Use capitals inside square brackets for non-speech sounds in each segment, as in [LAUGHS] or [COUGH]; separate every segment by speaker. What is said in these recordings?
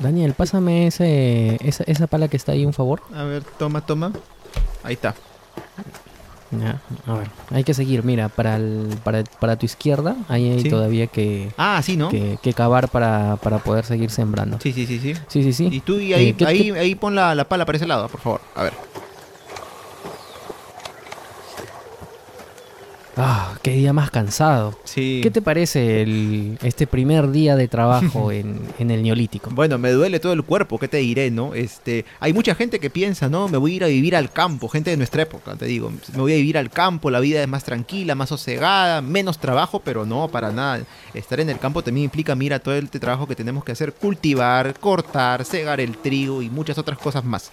Speaker 1: Daniel, pásame ese, esa, esa pala que está ahí, un favor.
Speaker 2: A ver, toma, toma. Ahí está.
Speaker 1: Ya, a ver, hay que seguir. Mira, para, el, para, para tu izquierda, ahí hay
Speaker 2: Sí.
Speaker 1: todavía que,
Speaker 2: Ah, sí, ¿no?
Speaker 1: que, que cavar para, para poder seguir sembrando.
Speaker 2: Sí, sí, sí, sí.
Speaker 1: Sí, sí, sí.
Speaker 2: Y tú y ahí,
Speaker 1: Eh, ¿qué-
Speaker 2: ahí,
Speaker 1: qué-
Speaker 2: ahí pon la, la pala para ese lado, por favor. A ver.
Speaker 1: Ah, qué día más cansado.
Speaker 2: Sí.
Speaker 1: ¿Qué te parece el, este primer día de trabajo [LAUGHS] en, en el Neolítico?
Speaker 2: Bueno, me duele todo el cuerpo, ¿qué te diré, no? Este, hay mucha gente que piensa, ¿no? Me voy a ir a vivir al campo, gente de nuestra época, te digo. Me voy a vivir al campo, la vida es más tranquila, más sosegada, menos trabajo, pero no, para nada. Estar en el campo también implica, mira, todo el trabajo que tenemos que hacer, cultivar, cortar, segar el trigo y muchas otras cosas más.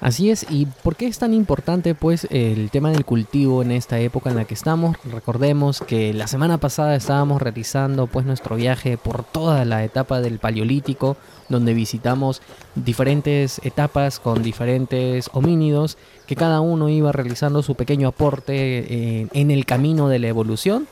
Speaker 1: Así es, ¿y por qué es tan importante pues el tema del cultivo en esta época en la que estamos? Recordemos que la semana pasada estábamos realizando pues nuestro viaje por toda la etapa del Paleolítico, donde visitamos diferentes etapas con diferentes homínidos, que cada uno iba realizando su pequeño aporte eh, en el camino de la evolución.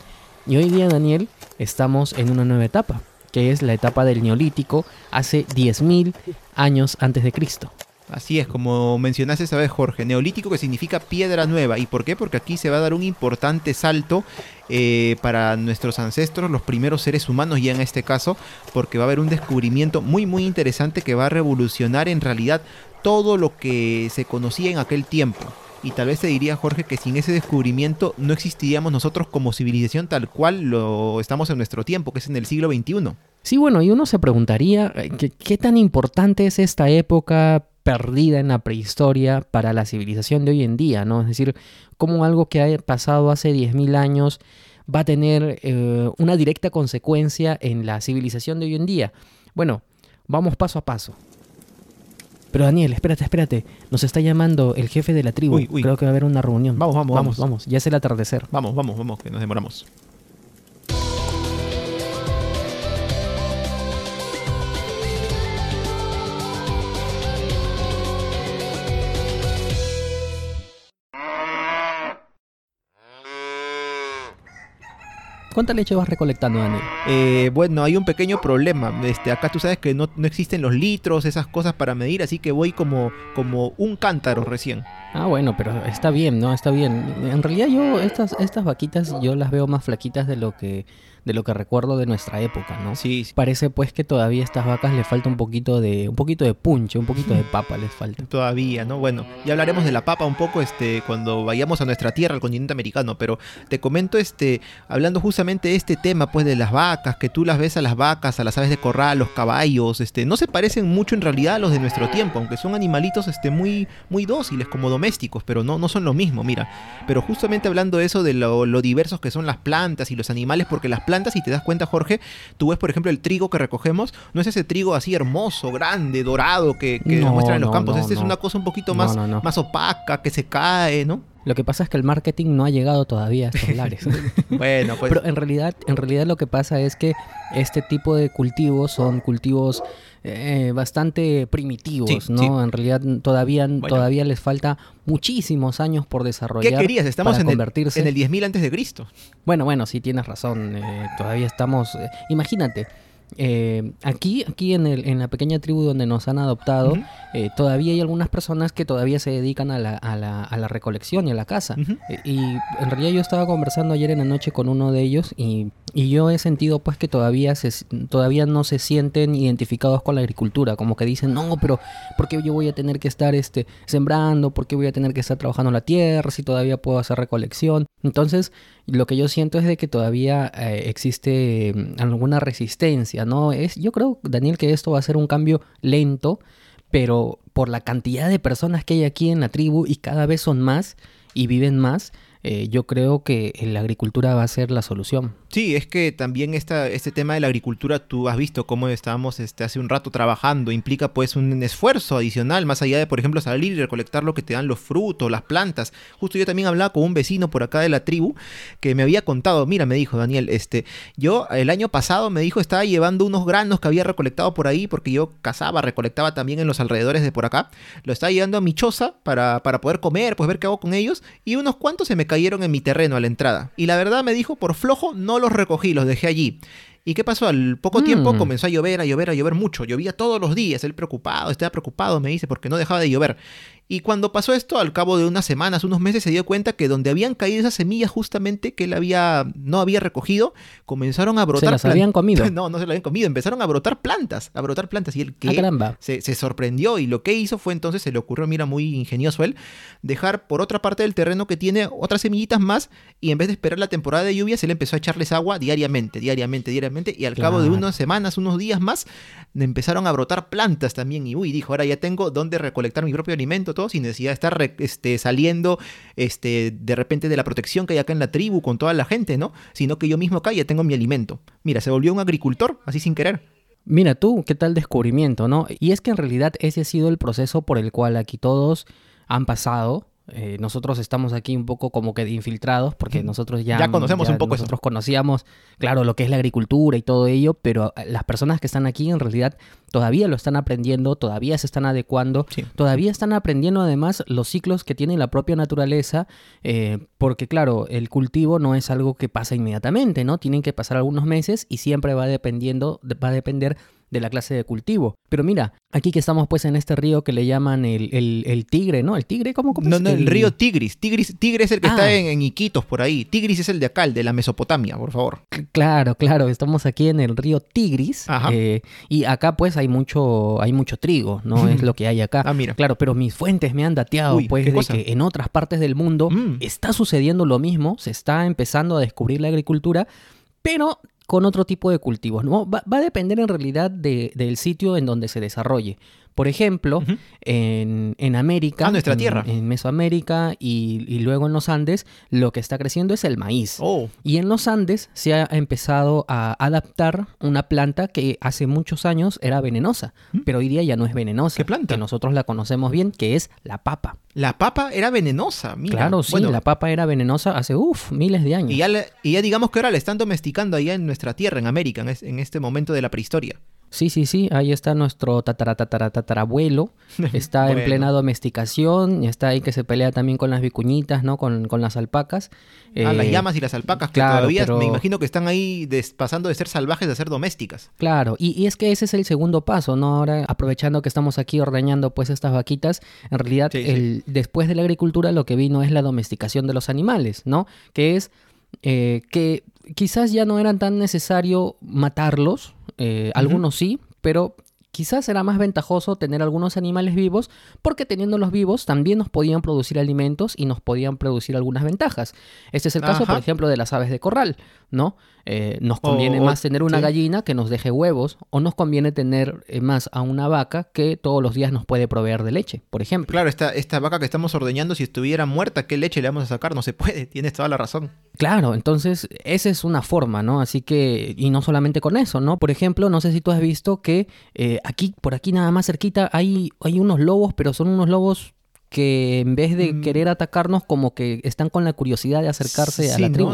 Speaker 1: Y hoy día, Daniel, estamos en una nueva etapa, que es la etapa del Neolítico, hace 10.000 años antes de Cristo.
Speaker 2: Así es, como mencionaste esa vez, Jorge, neolítico que significa piedra nueva. ¿Y por qué? Porque aquí se va a dar un importante salto eh, para nuestros ancestros, los primeros seres humanos ya en este caso, porque va a haber un descubrimiento muy muy interesante que va a revolucionar en realidad todo lo que se conocía en aquel tiempo. Y tal vez te diría, Jorge, que sin ese descubrimiento no existiríamos nosotros como civilización tal cual lo estamos en nuestro tiempo, que es en el siglo XXI.
Speaker 1: Sí, bueno, y uno se preguntaría eh, ¿qué, qué tan importante es esta época perdida en la prehistoria para la civilización de hoy en día, ¿no? Es decir, cómo algo que ha pasado hace 10.000 años va a tener eh, una directa consecuencia en la civilización de hoy en día. Bueno, vamos paso a paso. Pero Daniel, espérate, espérate. Nos está llamando el jefe de la tribu.
Speaker 2: Uy, uy.
Speaker 1: Creo que va a haber una reunión.
Speaker 2: Vamos, vamos,
Speaker 1: vamos.
Speaker 2: vamos.
Speaker 1: vamos. Ya es el atardecer.
Speaker 2: Vamos, vamos, vamos, que nos demoramos.
Speaker 1: ¿Cuánta leche vas recolectando, Daniel?
Speaker 2: Eh, bueno, hay un pequeño problema. Este, acá tú sabes que no, no existen los litros, esas cosas para medir, así que voy como, como un cántaro recién.
Speaker 1: Ah, bueno, pero está bien, ¿no? Está bien. En realidad yo estas, estas vaquitas yo las veo más flaquitas de lo que de lo que recuerdo de nuestra época, ¿no?
Speaker 2: Sí, sí,
Speaker 1: Parece pues que todavía a estas vacas les falta un poquito de un poquito de punche, un poquito de [LAUGHS] papa les falta.
Speaker 2: todavía, ¿no? Bueno, ya hablaremos de la papa un poco este, cuando vayamos a nuestra tierra, al continente americano, pero te comento, este, hablando justamente este tema, pues, de las vacas, que tú las ves a las vacas, a las aves de corral, los caballos, este, no se parecen mucho en realidad a los de nuestro tiempo, aunque son animalitos, este, muy, muy dóciles, como domésticos, pero no, no son lo mismo, mira. Pero justamente hablando de eso, de lo, lo diversos que son las plantas y los animales, porque las plantas, si te das cuenta, Jorge, tú ves, por ejemplo, el trigo que recogemos, no es ese trigo así hermoso, grande, dorado, que, que
Speaker 1: No,
Speaker 2: nos muestran en los
Speaker 1: no,
Speaker 2: campos.
Speaker 1: no,
Speaker 2: este es una cosa un poquito más, más opaca, que se cae, ¿no?
Speaker 1: Lo que pasa es que el marketing no ha llegado todavía a estos [LAUGHS] lares.
Speaker 2: Bueno, pues
Speaker 1: Pero en realidad, en realidad lo que pasa es que este tipo de cultivos son cultivos eh, bastante primitivos,
Speaker 2: Sí,
Speaker 1: ¿no?
Speaker 2: sí.
Speaker 1: En realidad todavía,
Speaker 2: Bueno.
Speaker 1: todavía les falta muchísimos años por
Speaker 2: ¿qué
Speaker 1: desarrollar.
Speaker 2: querías? Estamos
Speaker 1: para
Speaker 2: en el, en el 10.000 antes de Cristo.
Speaker 1: Bueno, bueno, sí tienes razón. eh, todavía estamos. eh, imagínate. Eh, aquí, aquí en, el, en la pequeña tribu donde nos han adoptado, eh, todavía hay algunas personas que todavía se dedican a la, a la, a la recolección y a la caza. Eh, Y en realidad yo estaba conversando ayer en la noche con uno de ellos y, y yo he sentido pues que todavía, se, todavía no se sienten identificados con la agricultura, como que dicen, no, pero ¿por qué yo voy a tener que estar este, sembrando? ¿Por qué voy a tener que estar trabajando la tierra si todavía puedo hacer recolección? Entonces, lo que yo siento es de que todavía eh, existe mm, alguna resistencia, ¿no? Es, yo creo, Daniel, que esto va a ser un cambio lento, pero por la cantidad de personas que hay aquí en la tribu y cada vez son más y viven más, eh, yo creo que la agricultura va a ser la solución.
Speaker 2: Sí, es que también esta, este tema de la agricultura, tú has visto cómo estábamos este, hace un rato trabajando, implica pues un esfuerzo adicional, más allá de, por ejemplo, salir y recolectar lo que te dan los frutos, las plantas. Justo yo también hablaba con un vecino por acá de la tribu que me había contado, mira, me dijo Daniel, este, yo el año pasado me dijo estaba llevando unos granos que había recolectado por ahí, porque yo cazaba, recolectaba también en los alrededores de por acá, lo estaba llevando a mi choza para, para poder comer, pues ver qué hago con ellos, y unos cuantos se me cayeron en mi terreno a la entrada. Y la verdad me dijo, por flojo, no los recogí, los dejé allí. ¿Y qué pasó? Al poco tiempo
Speaker 1: Mm.
Speaker 2: comenzó a llover, a llover, a llover mucho. Llovía todos los días. Él preocupado, estaba preocupado, me dice, porque no dejaba de llover. Y cuando pasó esto, al cabo de unas semanas, unos meses, se dio cuenta que donde habían caído esas semillas justamente que él había, no había recogido, comenzaron a brotar
Speaker 1: las
Speaker 2: plan-
Speaker 1: habían comido? [LAUGHS]
Speaker 2: no, no se las habían comido. Empezaron a brotar plantas, a brotar plantas. Y él
Speaker 1: Ah,
Speaker 2: que
Speaker 1: caramba.
Speaker 2: se, se sorprendió y lo que hizo fue entonces, se le ocurrió, mira, muy ingenioso él, dejar por otra parte del terreno que tiene otras semillitas más y en vez de esperar la temporada de lluvias, él empezó a echarles agua diariamente, diariamente, diariamente y al cabo de unas semanas, unos días más, empezaron a brotar plantas también y uy, dijo, ahora ya tengo dónde recolectar mi propio alimento, sin necesidad de estar este, saliendo este, de repente de la protección que hay acá en la tribu con toda la gente, ¿no? Sino que yo mismo acá ya tengo mi alimento. Mira, se volvió un agricultor así sin querer.
Speaker 1: Mira tú, qué tal descubrimiento, ¿no? Y es que en realidad ese ha sido el proceso por el cual aquí todos han pasado. Eh, nosotros estamos aquí un poco como que de infiltrados porque nosotros ya,
Speaker 2: Ya conocemos un poco eso.
Speaker 1: nosotros conocíamos, claro, lo que es la agricultura y todo ello, pero eh, las personas que están aquí en realidad todavía lo están aprendiendo, todavía se están adecuando,
Speaker 2: Sí.
Speaker 1: todavía están aprendiendo además los ciclos que tiene la propia naturaleza, eh, porque claro, el cultivo no es algo que pasa inmediatamente, ¿no? Tienen que pasar algunos meses y siempre va dependiendo, va a depender de la clase de cultivo. Pero mira, aquí que estamos pues en este río que le llaman el, el- el tigre, ¿no? ¿El tigre? ¿Cómo? cómo
Speaker 2: No,
Speaker 1: es?
Speaker 2: no, el río Tigris. Tigris. Tigre es el que
Speaker 1: Ah.
Speaker 2: está en, en Iquitos, por ahí. Tigris es el de acá, el de la Mesopotamia, por favor.
Speaker 1: Claro, claro, estamos aquí en el río Tigris
Speaker 2: Ajá.
Speaker 1: eh, y acá pues hay mucho, hay mucho trigo, ¿no? es lo que hay acá.
Speaker 2: Ah, mira.
Speaker 1: Claro, pero mis fuentes me han dateado
Speaker 2: Uy,
Speaker 1: pues
Speaker 2: ¿qué
Speaker 1: de
Speaker 2: cosa?
Speaker 1: que en otras partes del mundo
Speaker 2: Mm.
Speaker 1: está sucediendo lo mismo, se está empezando a descubrir la agricultura, pero con otro tipo de cultivos, ¿no? Va, va a depender en realidad de- del sitio en donde se desarrolle. Por ejemplo, en, en América,
Speaker 2: Ah, nuestra
Speaker 1: en-
Speaker 2: tierra.
Speaker 1: en Mesoamérica y, y luego en los Andes, lo que está creciendo es el maíz.
Speaker 2: Oh,
Speaker 1: Y en los Andes se ha empezado a adaptar una planta que hace muchos años era venenosa, pero hoy día ya no es venenosa.
Speaker 2: ¿Qué planta?
Speaker 1: Que nosotros la conocemos bien, que es la papa.
Speaker 2: la papa era venenosa, mira.
Speaker 1: claro, sí,
Speaker 2: Bueno,
Speaker 1: la papa era venenosa hace, uff, miles de años.
Speaker 2: y ya, le- y ya digamos que ahora la están domesticando allá en nuestra tierra, en América, en, es- en este momento de la prehistoria.
Speaker 1: Sí, sí, sí, ahí está nuestro tatara, tatara, tatarabuelo. [LAUGHS] Está en plena domesticación, está ahí que se pelea también con las vicuñitas, ¿no? Con, con las alpacas.
Speaker 2: ah, las
Speaker 1: Eh,
Speaker 2: llamas y las alpacas, que
Speaker 1: claro,
Speaker 2: todavía
Speaker 1: pero-
Speaker 2: me imagino que están ahí des- pasando de ser salvajes a ser domésticas.
Speaker 1: Claro, y, y es que ese es el segundo paso, ¿no? Ahora, aprovechando que estamos aquí ordeñando pues estas vaquitas, en realidad
Speaker 2: Sí, sí.
Speaker 1: el, después de la agricultura lo que vino es la domesticación de los animales, ¿no? Que es eh, que quizás ya no era tan necesario matarlos, eh, algunos sí, pero quizás era más ventajoso tener algunos animales vivos porque teniéndolos vivos también nos podían producir alimentos y nos podían producir algunas ventajas. Este es el caso,
Speaker 2: Ajá.
Speaker 1: por ejemplo, de las aves de corral, ¿no? Eh, nos conviene
Speaker 2: o-
Speaker 1: más tener una
Speaker 2: sí.
Speaker 1: gallina que nos deje huevos o nos conviene tener eh, más a una vaca que todos los días nos puede proveer de leche, por ejemplo.
Speaker 2: Claro, esta, esta vaca que estamos ordeñando, si estuviera muerta, ¿qué leche le vamos a sacar? No se puede, [LAUGHS] tienes toda la razón.
Speaker 1: Claro, entonces esa es una forma, ¿no? Así que, y no solamente con eso, ¿no? Por ejemplo, no sé si tú has visto que eh, aquí, por aquí nada más cerquita, hay, hay unos lobos, pero son unos lobos que en vez de
Speaker 2: Mm.
Speaker 1: querer atacarnos, como que están con la curiosidad de acercarse a la
Speaker 2: ¿no?
Speaker 1: tribu.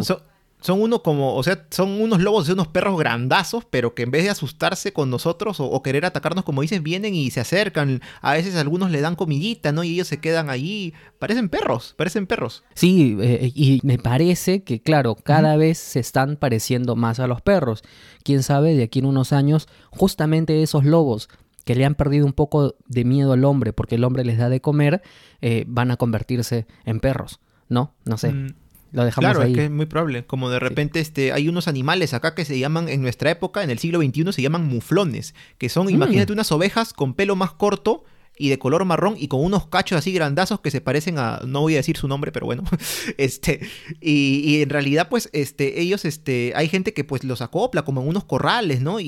Speaker 2: Son, uno como, o sea, son unos lobos de unos perros grandazos, pero que en vez de asustarse con nosotros o, o querer atacarnos, como dices, vienen y se acercan. A veces algunos le dan comidita, ¿no? Y ellos se quedan allí. Parecen perros, parecen perros.
Speaker 1: Sí, eh, y me parece que, claro, cada vez se están pareciendo más a los perros. Quién sabe, de aquí en unos años, justamente esos lobos que le han perdido un poco de miedo al hombre porque el hombre les da de comer, eh, van a convertirse en perros, ¿no? No sé,
Speaker 2: Mm,
Speaker 1: lo dejamos
Speaker 2: Claro,
Speaker 1: ahí.
Speaker 2: es que es muy probable. Como de repente este, hay unos animales acá que se llaman, en nuestra época, en el siglo XXI, se llaman muflones. Que son,
Speaker 1: Mm.
Speaker 2: imagínate, unas ovejas con pelo más corto y de color marrón y con unos cachos así grandazos que se parecen a, no voy a decir su nombre, pero bueno, [LAUGHS] este, y, y en realidad pues, este, ellos, este, hay gente que pues los acopla como en unos corrales, ¿no? Y,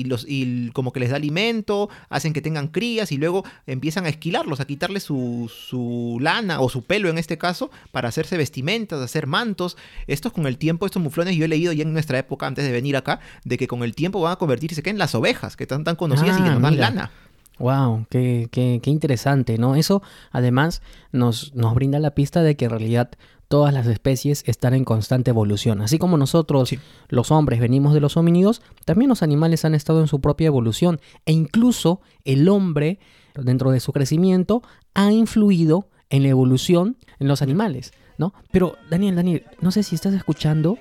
Speaker 2: y los, y como que les da alimento, hacen que tengan crías y luego empiezan a esquilarlos, a quitarles su, su lana o su pelo en este caso, para hacerse vestimentas, hacer mantos. Estos con el tiempo, estos muflones, yo he leído ya en nuestra época, antes de venir acá, de que con el tiempo van a convertirse que en las ovejas, que están tan conocidas y que
Speaker 1: Ah,
Speaker 2: nos dan lana.
Speaker 1: Wow, qué, qué, qué interesante, ¿no? Eso además nos, nos brinda la pista de que en realidad todas las especies están en constante evolución. Así como nosotros,
Speaker 2: Sí.
Speaker 1: los hombres, venimos de los homínidos, también los animales han estado en su propia evolución. E incluso el hombre, dentro de su crecimiento, ha influido en la evolución en los animales, ¿no? Pero, Daniel, Daniel, no sé si estás escuchando,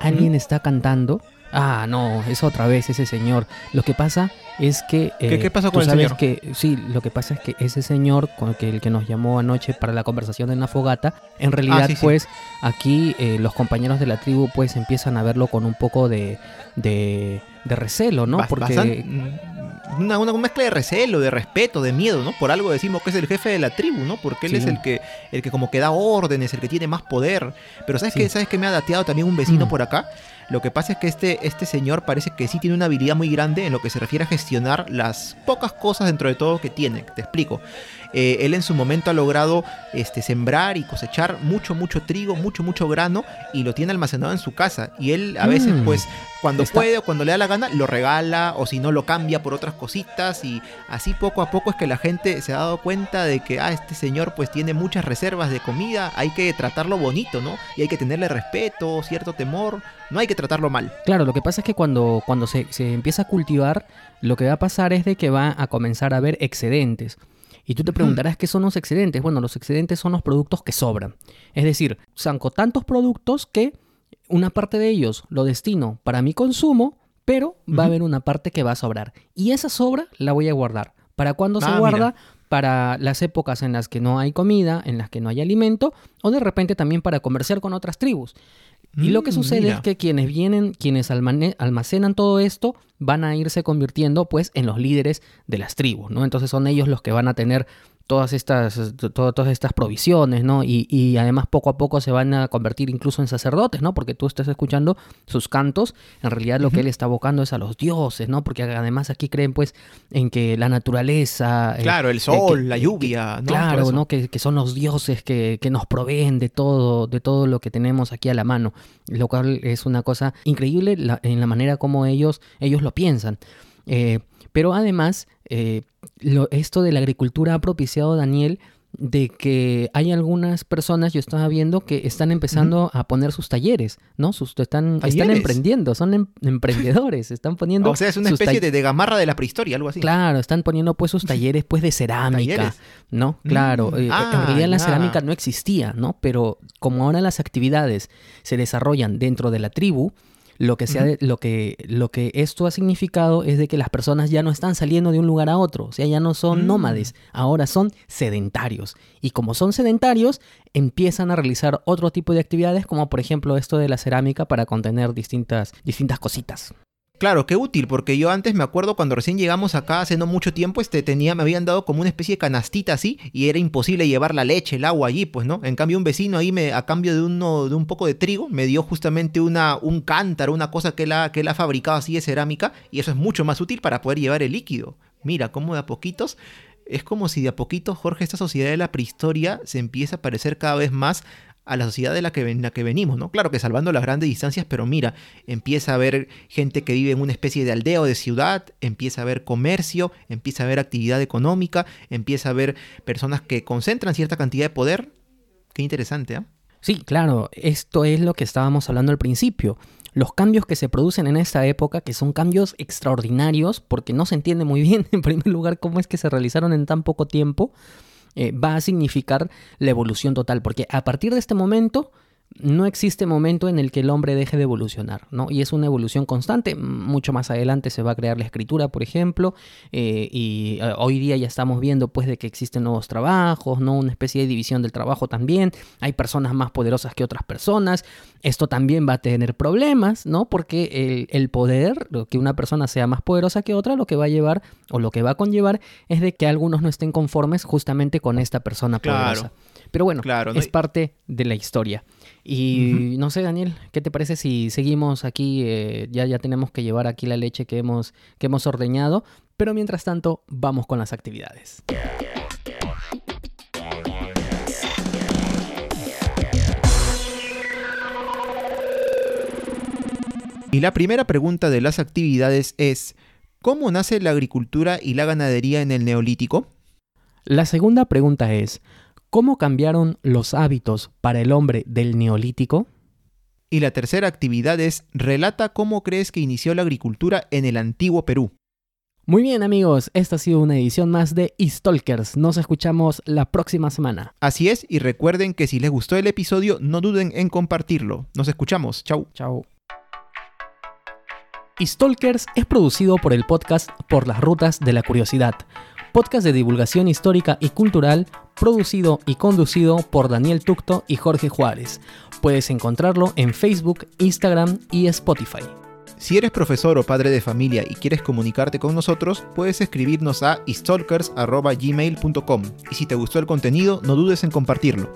Speaker 1: alguien está cantando, Ah, no, es otra vez ese señor. Lo que pasa es que...
Speaker 2: ¿Qué,
Speaker 1: eh,
Speaker 2: qué pasa
Speaker 1: tú
Speaker 2: con el
Speaker 1: sabes
Speaker 2: señor?
Speaker 1: que Sí, lo que pasa es que ese señor, con que, el que nos llamó anoche para la conversación en la fogata, en realidad
Speaker 2: Ah, sí, sí.
Speaker 1: pues aquí eh, los compañeros de la tribu pues empiezan a verlo con un poco de, de, de recelo, ¿no?
Speaker 2: Bas-
Speaker 1: Porque...
Speaker 2: bastan- una, una mezcla de recelo, de respeto, de miedo, ¿no? Por algo decimos que es el jefe de la tribu, ¿no? Porque él
Speaker 1: Sí.
Speaker 2: es el que, el que como que da órdenes, el que tiene más poder. Pero ¿sabes qué? ¿Sabes qué me ha dateado también un vecino
Speaker 1: Mm.
Speaker 2: por acá? Lo que pasa es que este, este señor parece que sí tiene una habilidad muy grande en lo que se refiere a gestionar las pocas cosas dentro de todo que tiene. Te explico. Eh, él en su momento ha logrado este, sembrar y cosechar mucho, mucho trigo, mucho, mucho grano y lo tiene almacenado en su casa. Y él a veces,
Speaker 1: Mm.
Speaker 2: pues, cuando
Speaker 1: Está-
Speaker 2: puede o cuando le da la gana, lo regala o si no lo cambia por otras cositas. Y así poco a poco es que la gente se ha dado cuenta de que, ah, este señor pues tiene muchas reservas de comida, hay que tratarlo bonito, ¿no? Y hay que tenerle respeto, cierto temor, no hay que tratarlo mal.
Speaker 1: Claro, lo que pasa es que cuando, cuando se, se empieza a cultivar, lo que va a pasar es de que va a comenzar a haber excedentes. Y tú te preguntarás qué son los excedentes. Bueno, los excedentes son los productos que sobran. Es decir, saco tantos productos que una parte de ellos lo destino para mi consumo, pero va a haber una parte que va a sobrar. Y esa sobra la voy a guardar. ¿Para cuándo se
Speaker 2: Ah,
Speaker 1: guarda? Para las épocas en las que no hay comida, en las que no hay alimento, o de repente también para comerciar con otras tribus. Y lo que
Speaker 2: Mm,
Speaker 1: sucede
Speaker 2: mira.
Speaker 1: es que quienes vienen, quienes almacenan todo esto, van a irse convirtiendo pues en los líderes de las tribus, ¿no? Entonces son ellos los que van a tener todas estas, to- todas estas provisiones, ¿no? Y, y además poco a poco se van a convertir incluso en sacerdotes, ¿no? Porque tú estás escuchando sus cantos, en realidad lo que él está abocando es a los dioses, ¿no? Porque además aquí creen pues en que la naturaleza... eh,
Speaker 2: Claro, el
Speaker 1: eh,
Speaker 2: sol,
Speaker 1: que-
Speaker 2: la
Speaker 1: que-
Speaker 2: lluvia, ¿no?
Speaker 1: Claro. ¿no? Que, que son los dioses que, que nos proveen de todo, de todo lo que tenemos aquí a la mano. Lo cual es una cosa increíble la- en la manera como ellos, ellos lo piensan. Eh, pero además, eh, lo- esto de la agricultura ha propiciado, Daniel, de que hay algunas personas, yo estaba viendo, que están empezando a poner sus talleres, ¿no? Sus, están, están emprendiendo, son em- emprendedores, están poniendo...
Speaker 2: O sea, es una especie de, de gamarra de la prehistoria, algo así.
Speaker 1: Claro, están poniendo pues sus talleres pues de cerámica,
Speaker 2: Talleres.
Speaker 1: ¿no? Claro,
Speaker 2: Mm,
Speaker 1: eh,
Speaker 2: ah,
Speaker 1: en realidad la cerámica no existía, ¿no? Pero como ahora las actividades se desarrollan dentro de la tribu, lo que, se ha de- lo, que, lo que esto ha significado es de que las personas ya no están saliendo de un lugar a otro, o sea, ya no son
Speaker 2: Mm.
Speaker 1: nómades, ahora son sedentarios. Y como son sedentarios, empiezan a realizar otro tipo de actividades, como por ejemplo esto de la cerámica para contener distintas, distintas cositas.
Speaker 2: Claro, qué útil, porque yo antes me acuerdo cuando recién llegamos acá hace no mucho tiempo, este tenía, me habían dado como una especie de canastita así, y era imposible llevar la leche, el agua allí, pues, ¿no? En cambio, un vecino ahí me, a cambio de uno, de un poco de trigo, me dio justamente una, un cántaro, una cosa que él, ha, que fabricado así de cerámica, y eso es mucho más útil para poder llevar el líquido. Mira, cómo de a poquitos, es como si de a poquito, Jorge, esta sociedad de la prehistoria se empieza a parecer cada vez más a la sociedad de la que, ven- la que venimos, ¿no? Claro que salvando las grandes distancias, pero mira, empieza a haber gente que vive en una especie de aldea o de ciudad, empieza a haber comercio, empieza a haber actividad económica, empieza a haber personas que concentran cierta cantidad de poder. Qué interesante, ¿ah?
Speaker 1: Sí, claro, esto es lo que estábamos hablando al principio. Los cambios que se producen en esta época, que son cambios extraordinarios, porque no se entiende muy bien, [LAUGHS] en primer lugar, cómo es que se realizaron en tan poco tiempo, eh, va a significar la evolución total, porque a partir de este momento no existe momento en el que el hombre deje de evolucionar, ¿no? Y es una evolución constante. Mucho más adelante se va a crear la escritura, por ejemplo, eh, y eh, hoy día ya estamos viendo, pues, de que existen nuevos trabajos, ¿no? Una especie de división del trabajo también. Hay personas más poderosas que otras personas. Esto también va a tener problemas, ¿no? Porque el, el poder, lo que una persona sea más poderosa que otra, lo que va a llevar o lo que va a conllevar es de que algunos no estén conformes justamente con esta persona
Speaker 2: Claro.
Speaker 1: poderosa. Pero bueno,
Speaker 2: Claro, ¿no?
Speaker 1: es parte de la historia. Y no sé, Daniel, ¿qué te parece si seguimos aquí? eh, ya, ya tenemos que llevar aquí la leche que hemos, que hemos ordeñado, pero mientras tanto vamos con las actividades.
Speaker 2: Y la primera pregunta de las actividades es, ¿cómo nace la agricultura y la ganadería en el neolítico?
Speaker 1: La segunda pregunta es, ¿cómo cambiaron los hábitos para el hombre del neolítico?
Speaker 2: Y la tercera actividad es, relata cómo crees que inició la agricultura en el antiguo Perú.
Speaker 1: Muy bien amigos, esta ha sido una edición más de Stalkers. Nos escuchamos la próxima semana.
Speaker 2: Así es, y recuerden que si les gustó el episodio, no duden en compartirlo. Nos escuchamos. Chau.
Speaker 1: Chao. Stalkers es producido por el podcast Por las Rutas de la Curiosidad, podcast de divulgación histórica y cultural producido y conducido por Daniel Tucto y Jorge Juárez. Puedes encontrarlo en Facebook, Instagram y Spotify.
Speaker 2: Si eres profesor o padre de familia y quieres comunicarte con nosotros, puedes escribirnos a stalkers.gmail.com y si te gustó el contenido, no dudes en compartirlo.